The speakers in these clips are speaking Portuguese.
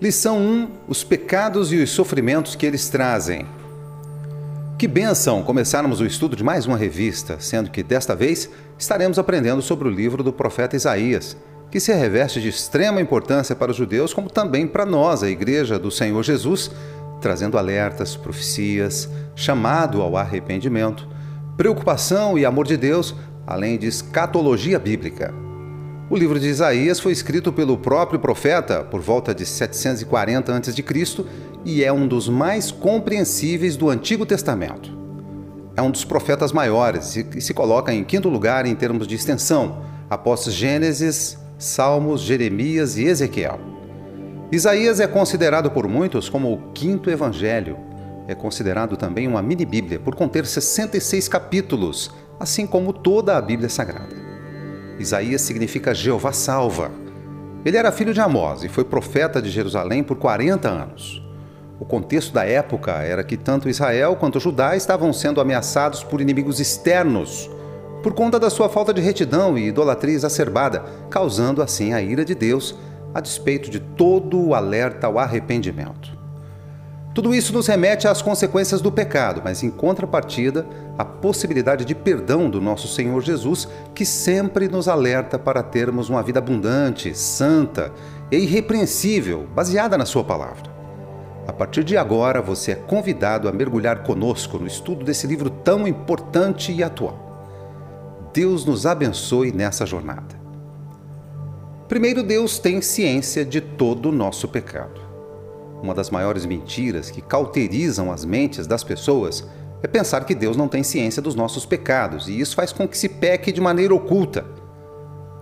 Lição 1: Os pecados e os sofrimentos que eles trazem. Que benção começarmos o estudo de mais uma revista, sendo que desta vez estaremos aprendendo sobre o livro do profeta Isaías, que se reveste de extrema importância para os judeus, como também para nós, a Igreja do Senhor Jesus, trazendo alertas, profecias, chamado ao arrependimento, preocupação e amor de Deus, além de escatologia bíblica. O livro de Isaías foi escrito pelo próprio profeta por volta de 740 a.C. e é um dos mais compreensíveis do Antigo Testamento. É um dos profetas maiores e se coloca em quinto lugar em termos de extensão, após Gênesis, Salmos, Jeremias e Ezequiel. Isaías é considerado por muitos como o quinto evangelho. É considerado também uma mini-bíblia por conter 66 capítulos, assim como toda a Bíblia Sagrada. Isaías significa Jeová salva. Ele era filho de Amós e foi profeta de Jerusalém por 40 anos. O contexto da época era que tanto Israel quanto Judá estavam sendo ameaçados por inimigos externos, por conta da sua falta de retidão e idolatria exacerbada, causando assim a ira de Deus, a despeito de todo o alerta ao arrependimento. Tudo isso nos remete às consequências do pecado, mas em contrapartida, a possibilidade de perdão do nosso Senhor Jesus, que sempre nos alerta para termos uma vida abundante, santa e irrepreensível, baseada na Sua palavra. A partir de agora, você é convidado a mergulhar conosco no estudo desse livro tão importante e atual. Deus nos abençoe nessa jornada. Primeiro, Deus tem ciência de todo o nosso pecado. Uma das maiores mentiras que cauterizam as mentes das pessoas é pensar que Deus não tem ciência dos nossos pecados, e isso faz com que se peque de maneira oculta.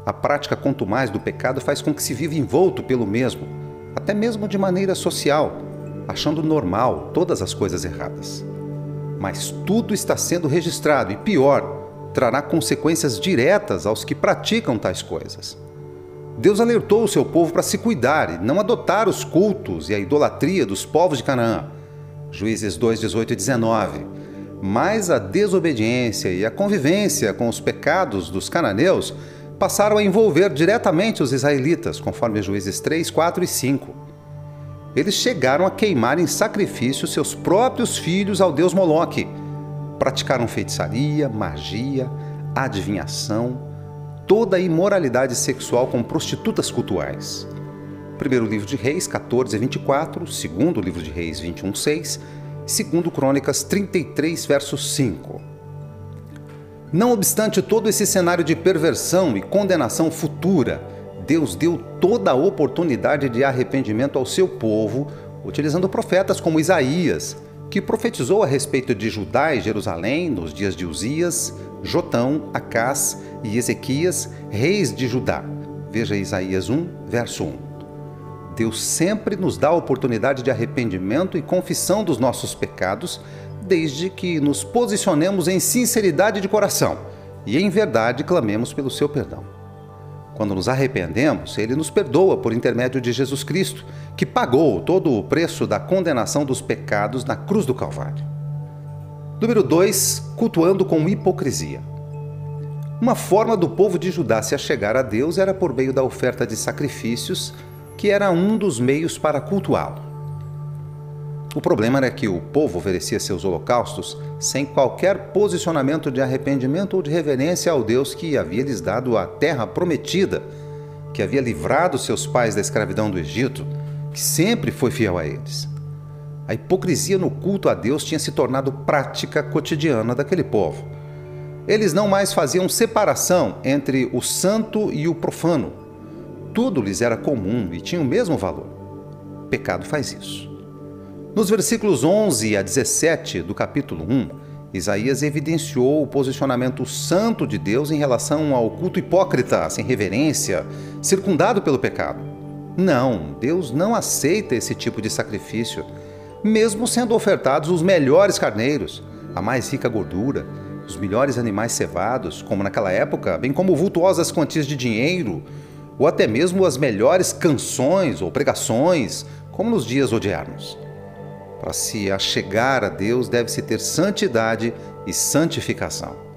A prática quanto mais do pecado faz com que se viva envolto pelo mesmo, até mesmo de maneira social, achando normal todas as coisas erradas. Mas tudo está sendo registrado e, pior, trará consequências diretas aos que praticam tais coisas. Deus alertou o seu povo para se cuidar e não adotar os cultos e a idolatria dos povos de Canaã. Juízes 2, 18 e 19. Mas a desobediência e a convivência com os pecados dos cananeus passaram a envolver diretamente os israelitas, conforme Juízes 3, 4 e 5. Eles chegaram a queimar em sacrifício seus próprios filhos ao deus Moloque. Praticaram feitiçaria, magia, adivinhação, toda a imoralidade sexual com prostitutas cultuais. Primeiro livro de Reis 14 24, segundo livro de Reis 21 6, segundo Crônicas 33 verso 5. Não obstante todo esse cenário de perversão e condenação futura, Deus deu toda a oportunidade de arrependimento ao seu povo, utilizando profetas como Isaías, que profetizou a respeito de Judá e Jerusalém nos dias de Uzias, Jotão, Acás e Ezequias, reis de Judá. Veja Isaías 1, verso 1. Deus sempre nos dá a oportunidade de arrependimento e confissão dos nossos pecados, desde que nos posicionemos em sinceridade de coração e em verdade clamemos pelo seu perdão. Quando nos arrependemos, ele nos perdoa por intermédio de Jesus Cristo, que pagou todo o preço da condenação dos pecados na cruz do Calvário. Número 2. Cultuando com hipocrisia. Uma forma do povo de Judá se achegar a Deus era por meio da oferta de sacrifícios, que era um dos meios para cultuá-lo. O problema era que o povo oferecia seus holocaustos sem qualquer posicionamento de arrependimento ou de reverência ao Deus que havia lhes dado a terra prometida, que havia livrado seus pais da escravidão do Egito, que sempre foi fiel a eles. A hipocrisia no culto a Deus tinha se tornado prática cotidiana daquele povo. Eles não mais faziam separação entre o santo e o profano. Tudo lhes era comum e tinha o mesmo valor. pecado faz isso. Nos versículos 11 a 17 do capítulo 1, Isaías evidenciou o posicionamento santo de Deus em relação ao culto hipócrita, sem reverência, circundado pelo pecado. Não, Deus não aceita esse tipo de sacrifício mesmo sendo ofertados os melhores carneiros, a mais rica gordura, os melhores animais cevados, como naquela época, bem como vultuosas quantias de dinheiro, ou até mesmo as melhores canções ou pregações, como nos dias odiernos. Para se achegar a Deus, deve-se ter santidade e santificação.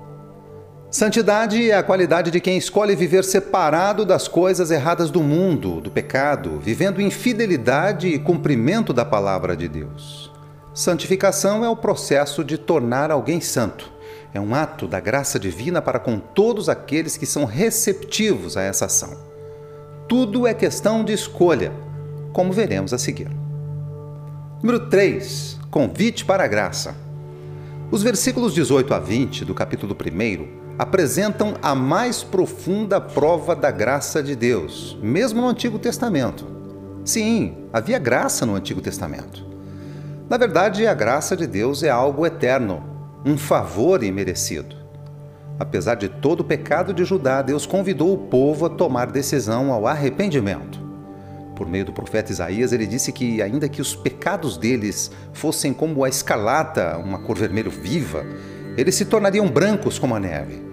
Santidade é a qualidade de quem escolhe viver separado das coisas erradas do mundo, do pecado, vivendo em fidelidade e cumprimento da palavra de Deus. Santificação é o processo de tornar alguém santo. É um ato da graça divina para com todos aqueles que são receptivos a essa ação. Tudo é questão de escolha, como veremos a seguir. Número 3. Convite para a graça. Os versículos 18 a 20 do capítulo 1 apresentam a mais profunda prova da graça de Deus, mesmo no Antigo Testamento. Sim, havia graça no Antigo Testamento. Na verdade, a graça de Deus é algo eterno, um favor imerecido. Apesar de todo o pecado de Judá, Deus convidou o povo a tomar decisão ao arrependimento. Por meio do profeta Isaías, ele disse que, ainda que os pecados deles fossem como a escarlata, uma cor vermelho viva, eles se tornariam brancos como a neve.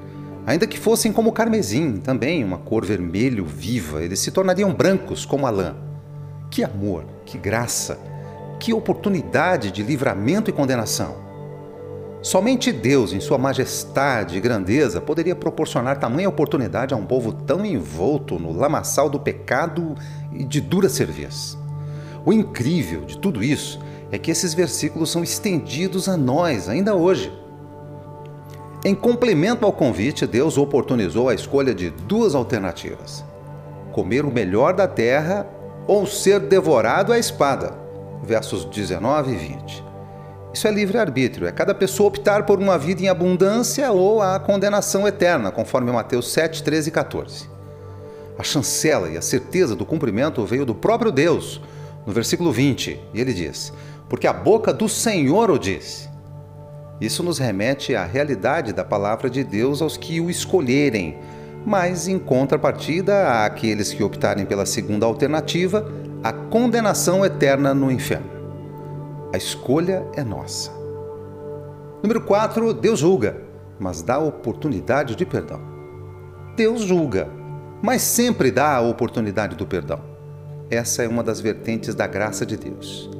Ainda que fossem como o carmesim, também uma cor vermelho viva, eles se tornariam brancos como a lã. Que amor, que graça, que oportunidade de livramento e condenação. Somente Deus, em sua majestade e grandeza, poderia proporcionar tamanha oportunidade a um povo tão envolto no lamaçal do pecado e de dura cerveza. O incrível de tudo isso é que esses versículos são estendidos a nós ainda hoje. Em complemento ao convite, Deus oportunizou a escolha de duas alternativas: comer o melhor da terra ou ser devorado à espada. Versos 19 e 20. Isso é livre-arbítrio, é cada pessoa optar por uma vida em abundância ou a condenação eterna, conforme Mateus 7, 13 e 14. A chancela e a certeza do cumprimento veio do próprio Deus, no versículo 20, e ele diz: Porque a boca do Senhor o disse. Isso nos remete à realidade da palavra de Deus aos que o escolherem, mas em contrapartida àqueles que optarem pela segunda alternativa, a condenação eterna no inferno. A escolha é nossa. Número 4, Deus julga, mas dá oportunidade de perdão. Deus julga, mas sempre dá a oportunidade do perdão. Essa é uma das vertentes da graça de Deus.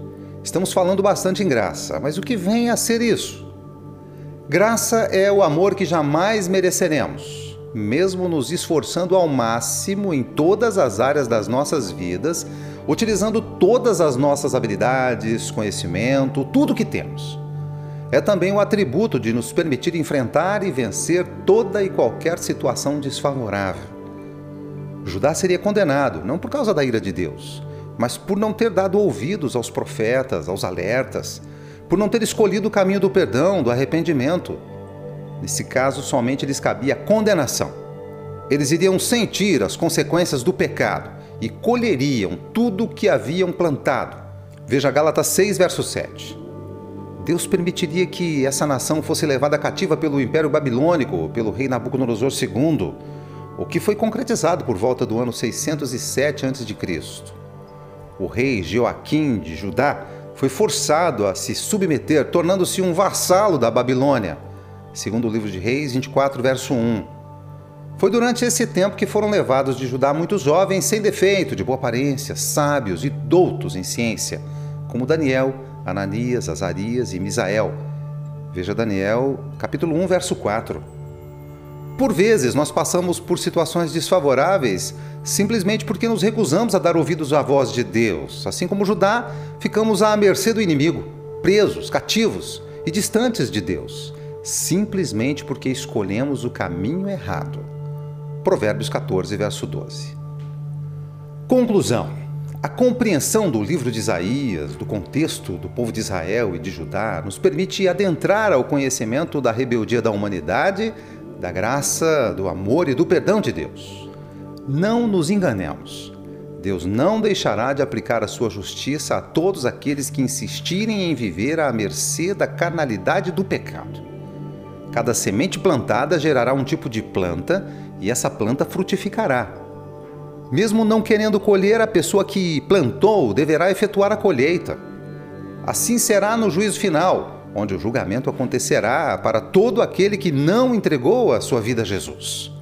Estamos falando bastante em graça, mas o que vem a ser isso? Graça é o amor que jamais mereceremos, mesmo nos esforçando ao máximo em todas as áreas das nossas vidas, utilizando todas as nossas habilidades, conhecimento, tudo que temos. É também o atributo de nos permitir enfrentar e vencer toda e qualquer situação desfavorável. Judá seria condenado, não por causa da ira de Deus, mas por não ter dado ouvidos aos profetas, aos alertas, por não ter escolhido o caminho do perdão, do arrependimento. Nesse caso, somente lhes cabia condenação. Eles iriam sentir as consequências do pecado e colheriam tudo o que haviam plantado. Veja Gálatas 6, verso 7. Deus permitiria que essa nação fosse levada cativa pelo Império Babilônico, pelo rei Nabucodonosor II, o que foi concretizado por volta do ano 607 a.C. O rei Joaquim de Judá foi forçado a se submeter, tornando-se um vassalo da Babilônia. Segundo o livro de Reis 24, verso 1. Foi durante esse tempo que foram levados de Judá muitos jovens sem defeito, de boa aparência, sábios e doutos em ciência, como Daniel, Ananias, Azarias e Misael. Veja Daniel, capítulo 1, verso 4. Por vezes, nós passamos por situações desfavoráveis simplesmente porque nos recusamos a dar ouvidos à voz de Deus. Assim como Judá, ficamos à mercê do inimigo, presos, cativos e distantes de Deus, simplesmente porque escolhemos o caminho errado. Provérbios 14, verso 12. Conclusão: a compreensão do livro de Isaías, do contexto do povo de Israel e de Judá, nos permite adentrar ao conhecimento da rebeldia da humanidade da graça, do amor e do perdão de Deus. Não nos enganemos. Deus não deixará de aplicar a sua justiça a todos aqueles que insistirem em viver à mercê da carnalidade do pecado. Cada semente plantada gerará um tipo de planta e essa planta frutificará. Mesmo não querendo colher, a pessoa que plantou deverá efetuar a colheita. Assim será no juízo final onde o julgamento acontecerá para todo aquele que não entregou a sua vida a Jesus.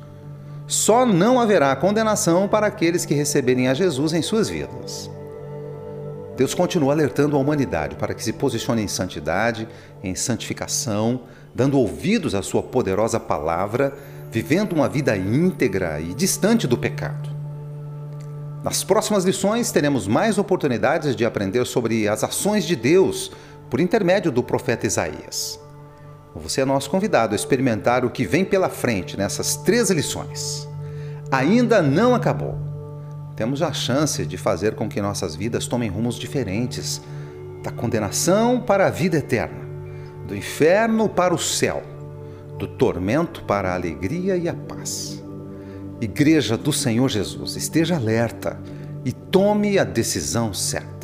Só não haverá condenação para aqueles que receberem a Jesus em suas vidas. Deus continua alertando a humanidade para que se posicione em santidade, em santificação, dando ouvidos à sua poderosa palavra, vivendo uma vida íntegra e distante do pecado. Nas próximas lições, teremos mais oportunidades de aprender sobre as ações de Deus por intermédio do profeta Isaías. Você é nosso convidado a experimentar o que vem pela frente nessas três lições. Ainda não acabou. Temos a chance de fazer com que nossas vidas tomem rumos diferentes da condenação para a vida eterna, do inferno para o céu, do tormento para a alegria e a paz. Igreja do Senhor Jesus, esteja alerta e tome a decisão certa.